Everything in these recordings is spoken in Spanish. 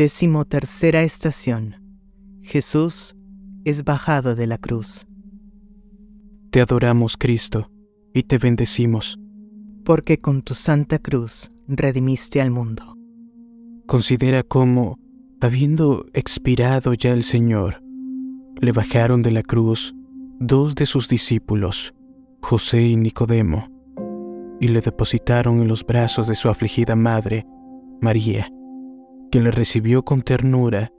Décimo tercera estación. Jesús es bajado de la cruz. Te adoramos, Cristo, y te bendecimos. Porque con tu santa cruz redimiste al mundo. Considera cómo, habiendo expirado ya el Señor, le bajaron de la cruz dos de sus discípulos, José y Nicodemo, y le depositaron en los brazos de su afligida madre, María, que le recibió con ternura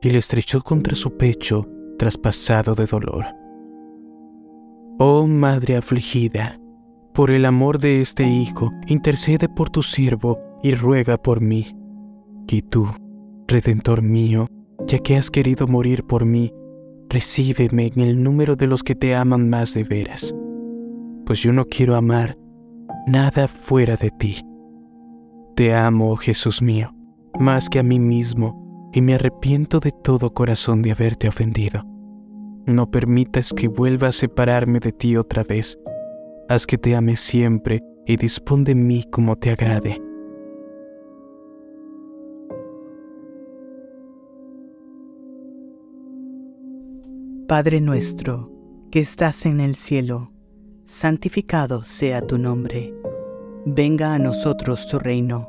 y le estrechó contra su pecho traspasado de dolor. Oh Madre afligida, por el amor de este Hijo, intercede por tu siervo y ruega por mí. Y tú, Redentor mío, ya que has querido morir por mí, recíbeme en el número de los que te aman más de veras, pues yo no quiero amar nada fuera de ti. Te amo, Jesús mío, más que a mí mismo, y me arrepiento de todo corazón de haberte ofendido. No permitas que vuelva a separarme de ti otra vez. Haz que te ame siempre y dispón de mí como te agrade. Padre nuestro, que estás en el cielo, santificado sea tu nombre. Venga a nosotros tu reino.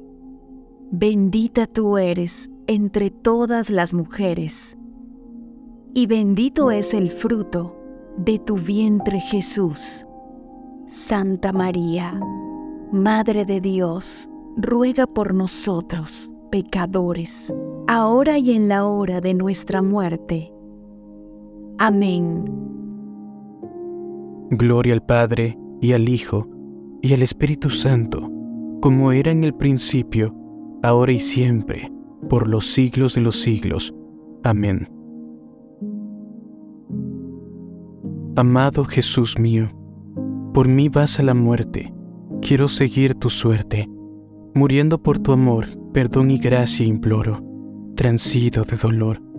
bendita tú eres entre todas las mujeres, y bendito es el fruto de tu vientre Jesús. Santa María, Madre de Dios, ruega por nosotros, pecadores, ahora y en la hora de nuestra muerte. Amén. Gloria al Padre, y al Hijo, y al Espíritu Santo, como era en el principio, ahora y siempre, por los siglos de los siglos. Amén. Amado Jesús mío, por mí vas a la muerte, quiero seguir tu suerte, muriendo por tu amor, perdón y gracia imploro, transido de dolor